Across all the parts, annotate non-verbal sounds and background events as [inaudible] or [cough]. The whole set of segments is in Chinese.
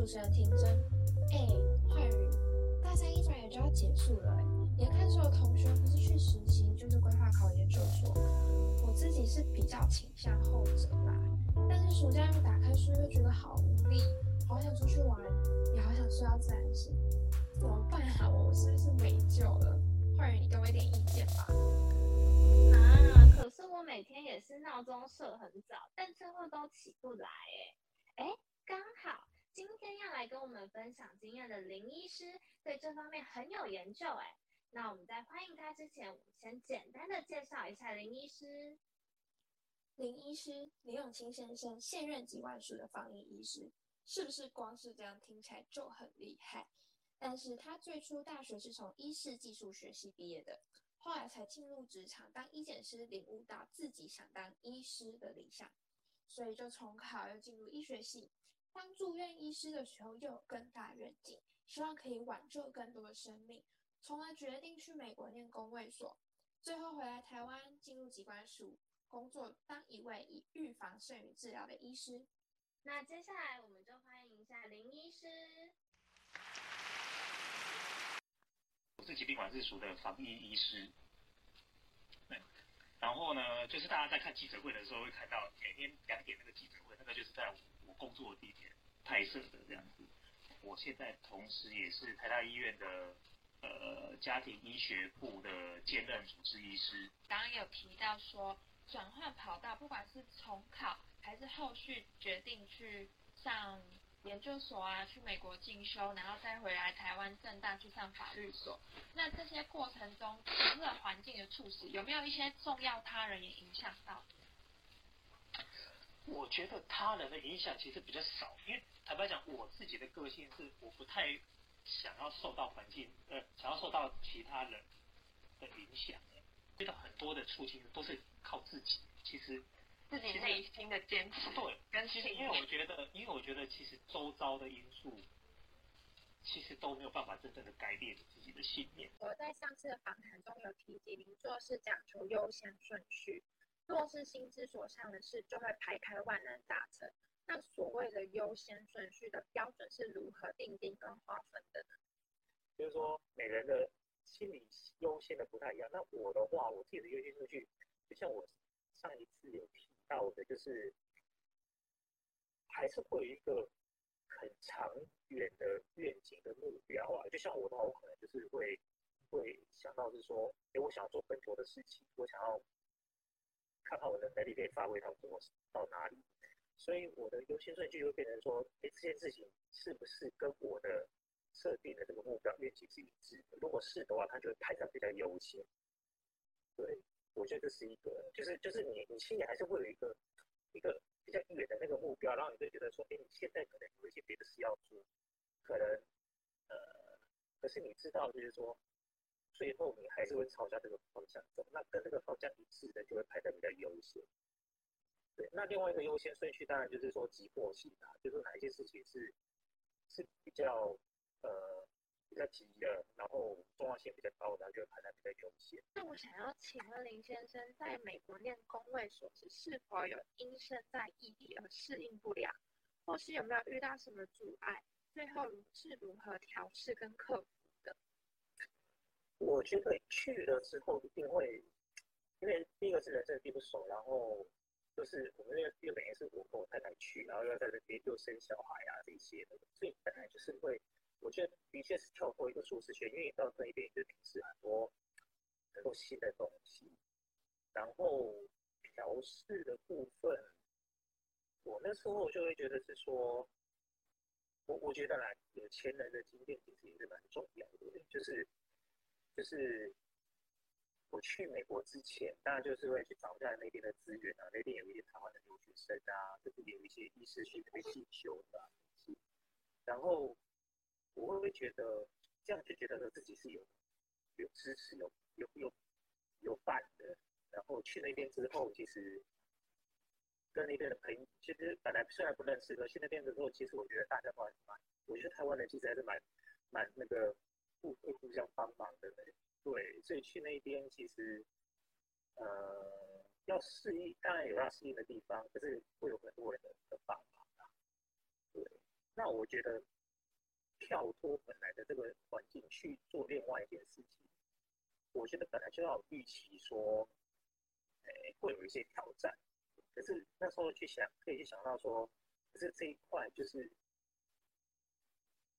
主持人婷真。哎，焕宇，大三一转眼就要结束了，眼看所有同学不是去实习，就是规划考研究所。我自己是比较倾向后者啦，但是暑假又打开书又觉得好无力，好想出去玩，也好想睡到自然醒，怎么办啊？我是不是没救了？焕宇，你给我一点意见吧。啊，可是我每天也是闹钟设很早，但最后都起不来哎。哎，刚好今天要来跟我们分享经验的林医师对这方面很有研究哎。那我们在欢迎他之前，我们先简单的介绍一下林医师。林医师林永清先生，现任几万数的防疫医师，是不是光是这样听起来就很厉害？但是他最初大学是从医事技术学系毕业的，后来才进入职场当医检师，领悟到自己想当医师的理想，所以就重考又进入医学系。当住院医师的时候，又有更大愿景，希望可以挽救更多的生命。从而决定去美国念公卫所，最后回来台湾进入机关署工作，当一位以预防胜于治疗的医师。那接下来我们就欢迎一下林医师。我是疾病管制署的防疫医师。然后呢，就是大家在看记者会的时候会看到每天两点那个记者会，那个就是在我工作的地点拍摄的这样子。我现在同时也是台大医院的。呃，家庭医学部的兼任主治医师，刚刚有提到说转换跑道，不管是重考还是后续决定去上研究所啊，去美国进修，然后再回来台湾正大去上法律所。那这些过程中，除了环境的促使，有没有一些重要他人也影响到？我觉得他人的影响其实比较少，因为坦白讲，我自己的个性是我不太。想要受到环境，呃，想要受到其他人的影响，遇到很多的促进都是靠自己。其实自己内心的坚持，对，跟其实因为我觉得，因为我觉得其实周遭的因素，其实都没有办法真正的改变自己的信念。我在上次的访谈中有提及，您做事讲求优先顺序，若是心之所向的事，就会排开万难达成。那所谓的优先顺序的标准是如何定定跟划分的呢？就是说，每人的心理优先的不太一样。那我的话，我自己的优先顺序，就像我上一次有提到的，就是还是会有一个很长远的愿景的目标啊。就像我的话，我可能就是会会想到是说，哎，我想要做更多的事情，我想要看看我的能力可以发挥到多到哪里。所以我的优先顺序就会变成说，哎，这件事情是不是跟我的设定的这个目标愿景是一致的？如果是的话，它就会排在比较优先。对，我觉得这是一个，就是就是你你心里还是会有一个一个比较远的那个目标，然后你会觉得说，哎，你现在可能有一些别的事要做，可能呃，可是你知道，就是说，最后你还是会朝向这个方向走，那跟这个方向一致的就会排在比较优先。对那另外一个优先顺序当然就是说急迫性啊，就是哪一些事情是是比较呃比较急的，然后重要性比较高的，就排在比较优先。那我想要请问林先生，在美国念工位所时，是否有因身在异地而适应不良，或是有没有遇到什么阻碍？最后是如何调试跟克服的？我觉得去了之后一定会，因为第一个是人生地不熟，然后。就是我们那个因为本也是我跟我太太去，然后要在那边又生小孩啊这些的，所以本来就是会，我觉得的确是跳过一个舒适圈，因为到那边就平时很多很多新的东西，然后调试的部分，我那时候就会觉得是说，我我觉得啦，有钱人的经验其实也是蛮重要的，就是就是。我去美国之前，当然就是会去找一下那边的资源啊，那边有一些台湾的留学生啊，就是有一些医师去那边进修的，然后我会不会觉得这样就觉得说自己是有有支持、有有有有伴的？然后去那边之后，其实跟那边的朋友，其实本来虽然不认识，可去那边之后，其实我觉得大家都还蛮，我觉得台湾人其实还是蛮蛮那个互互相帮忙的。对，所以去那边其实，呃，要适应，当然有要适应的地方，可是会有很多人的帮忙啊。对，那我觉得跳脱本来的这个环境去做另外一件事情，我觉得本来就要预期说，诶，会有一些挑战。可是那时候去想，可以去想到说，可是这一块就是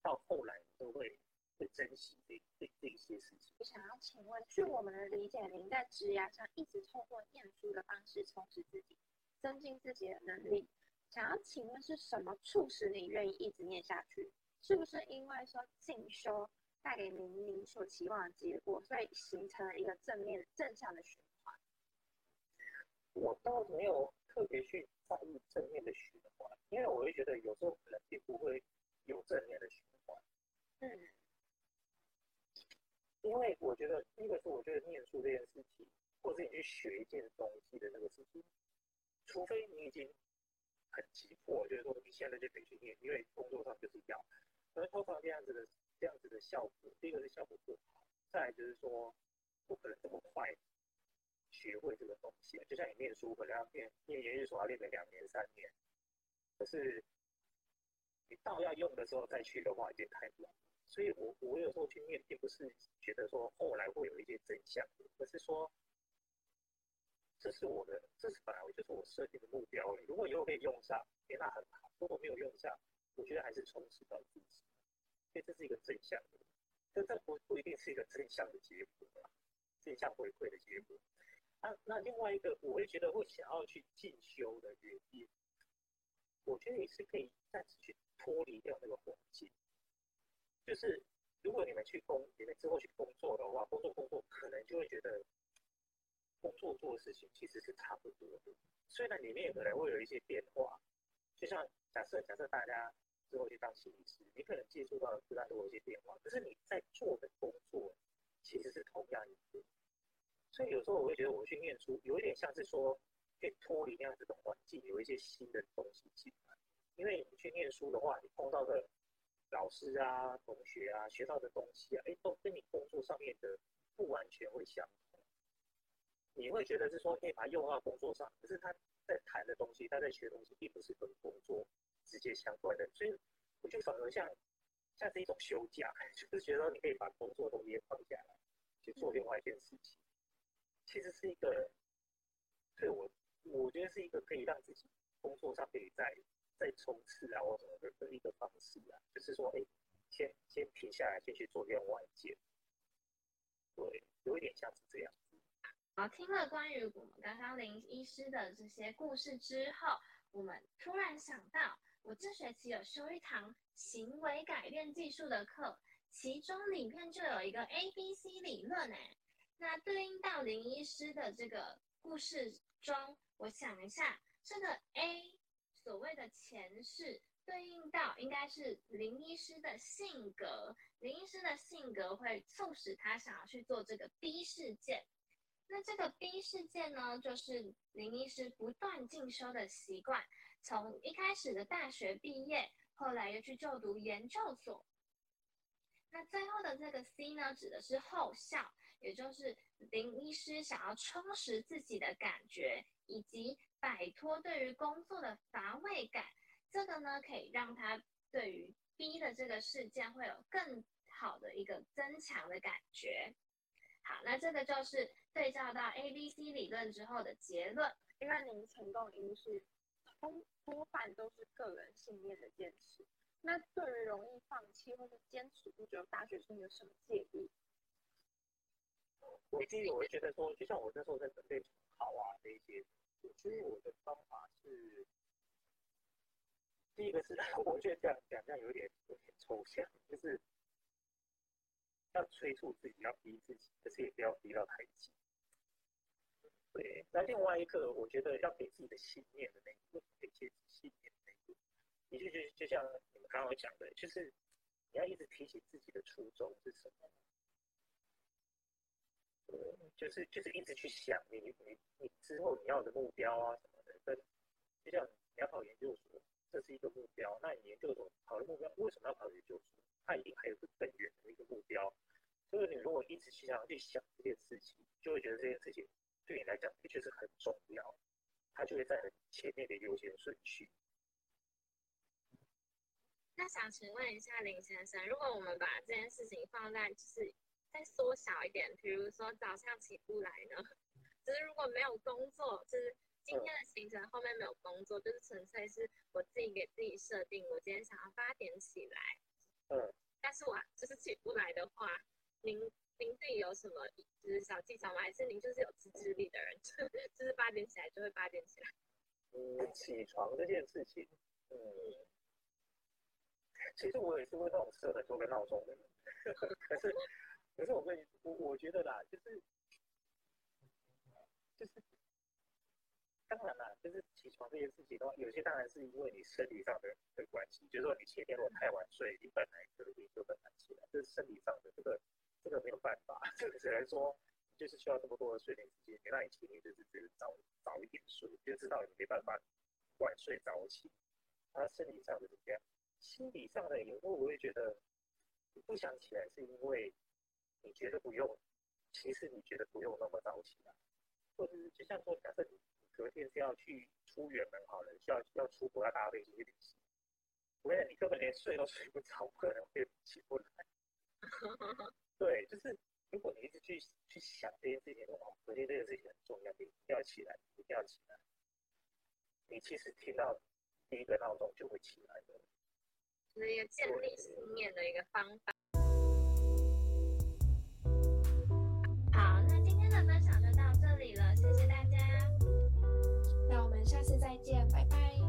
到后来都会会珍惜这这这一些事情。我想要请问，据我们的理解，您在职涯上一直透过念书的方式充实自己，增进自己的能力。想要请问是什么促使你愿意一直念下去？是不是因为说进修带给您您所期望的结果，所以形成了一个正面正向的循环？我倒没有特别去在意正面的循环，因为我会觉得有时候可能并不会有正面的循环。嗯，因为我觉得第一个是我觉得念书这件事情，或是你去学一件东西的那个事情，除非你已经很急迫，就是说你现在就得去念，因为工作上就是要。而通常这样子的这样子的效果，第一个是效果不好，再来就是说不可能这么快学会这个东西。就像你念书，可能要念念研究所要练个两年三年，可是你到要用的时候再去的话，已经太晚。所以我我有时候去念，并不是觉得说后来会有一些真相，而是说这是我的，这是本来我就是我设定的目标。如果以后可以用上，那很好；如果没有用上，我觉得还是充实到自己，所以这是一个正向的，但这不不一定是一个正向的结果，正向回馈的结果。啊，那另外一个我会觉得会想要去进修的原因，我觉得你是可以暂时去脱离掉那个环境。就是如果你们去工，你们之后去工作的话，工作工作可能就会觉得工作做的事情其实是差不多的，虽然里面可能会有一些变化，就像假设假设大家。之后去当心理师，你可能接触到的自然都有一些变化，可是你在做的工作其实是同样一个，所以有时候我会觉得我去念书有一点像是说可以脱离那样子的环境，有一些新的东西进来。因为你去念书的话，你碰到的老师啊、同学啊、学到的东西啊，哎，都跟你工作上面的不完全会相同。你会觉得是说可以把它用到工作上，可是他在谈的东西，他在学的东西，并不是跟工作。直接相关的，所以我觉得反而像像是一种休假，就是觉得你可以把工作东西放下来，去做另外一件事情。其实是一个对我，我觉得是一个可以让自己工作上可以再再冲刺啊，或者的一个方式啊。就是说，哎，先先停下来，先去做另外一件。对，有一点像是这样。好，听了关于我们刚刚林医师的这些故事之后，我们突然想到。我这学期有修一堂行为改变技术的课，其中里面就有一个 A B C 理论哎，那对应到林医师的这个故事中，我想一下，这个 A 所谓的前世对应到应该是林医师的性格，林医师的性格会促使他想要去做这个 B 事件，那这个 B 事件呢，就是林医师不断进修的习惯。从一开始的大学毕业，后来又去就读研究所。那最后的这个 C 呢，指的是后效，也就是林医师想要充实自己的感觉，以及摆脱对于工作的乏味感。这个呢，可以让他对于 B 的这个事件会有更好的一个增强的感觉。好，那这个就是对照到 A、B、C 理论之后的结论。因为您成功因素。通多半都是个人信念的坚持。那对于容易放弃或是坚持不久大学生有什么建议？我第一，我会觉得说，就像我那时候在准备考啊这一些，我觉得我的方法是，第一个是，[laughs] 我觉得这样讲这样有点有点抽象，就是要催促自己，要逼自己，可是也不要逼到太紧。对，那另外一个，我觉得要给自己的信念的那个，给自己信念的那个，也就就就像你们刚刚讲的，就是你要一直提醒自己的初衷是什么。就是就是一直去想你你你之后你要的目标啊什么的，跟就像你要考研究所，这是一个目标，那你研究所考的目标为什么要考研究所？它一定还有个更远的一个目标。所以你如果一直去想去想这件事情，就会觉得这件事情。对你来讲的确是很重要，它就会在很前面的优先顺序。那那想请问一下林先生，如果我们把这件事情放在就是再缩小一点，比如说早上起不来呢，[laughs] 就是如果没有工作，就是今天的行程后面没有工作，就是纯粹是我自己给自己设定，我今天想要八点起来，嗯，但是我就是起不来的话，您您自己有什么就是小技巧吗？还是您就是有自制力的人，就就是八点起来就会八点起来？嗯，起床这件事情，嗯，其实我也是会那种设很多个闹钟的人，[laughs] 可是，可是我跟你，我我觉得啦，就是，就是，就是起床这件事情的话，有些当然是因为你生理上的的关系，就是说你前天如果太晚睡，你本来可能就很难起来，这是生理上的，这个 [laughs] 这个没有办法，这个只能说就是需要这么多的睡眠时间，你让你前天就是只是早早一点睡，就知道你没办法晚睡早起。他生理上的是这样，心理上的有时候我会觉得你不想起来，是因为你觉得不用，其实你觉得不用那么早起来，或者是就像说，假设你隔天是要去出远门好了，需要要出国要搭飞机去旅行，我跟你根本连睡都睡不着，不可能会起不来。[laughs] 对，就是如果你一直去去想这件事情，哦，隔天这个事情很重要，你一定要起来，一定要起来。你其实听到第一个闹钟就会起来的。就是一个建立信念的一个方法。我们下次再见拜拜。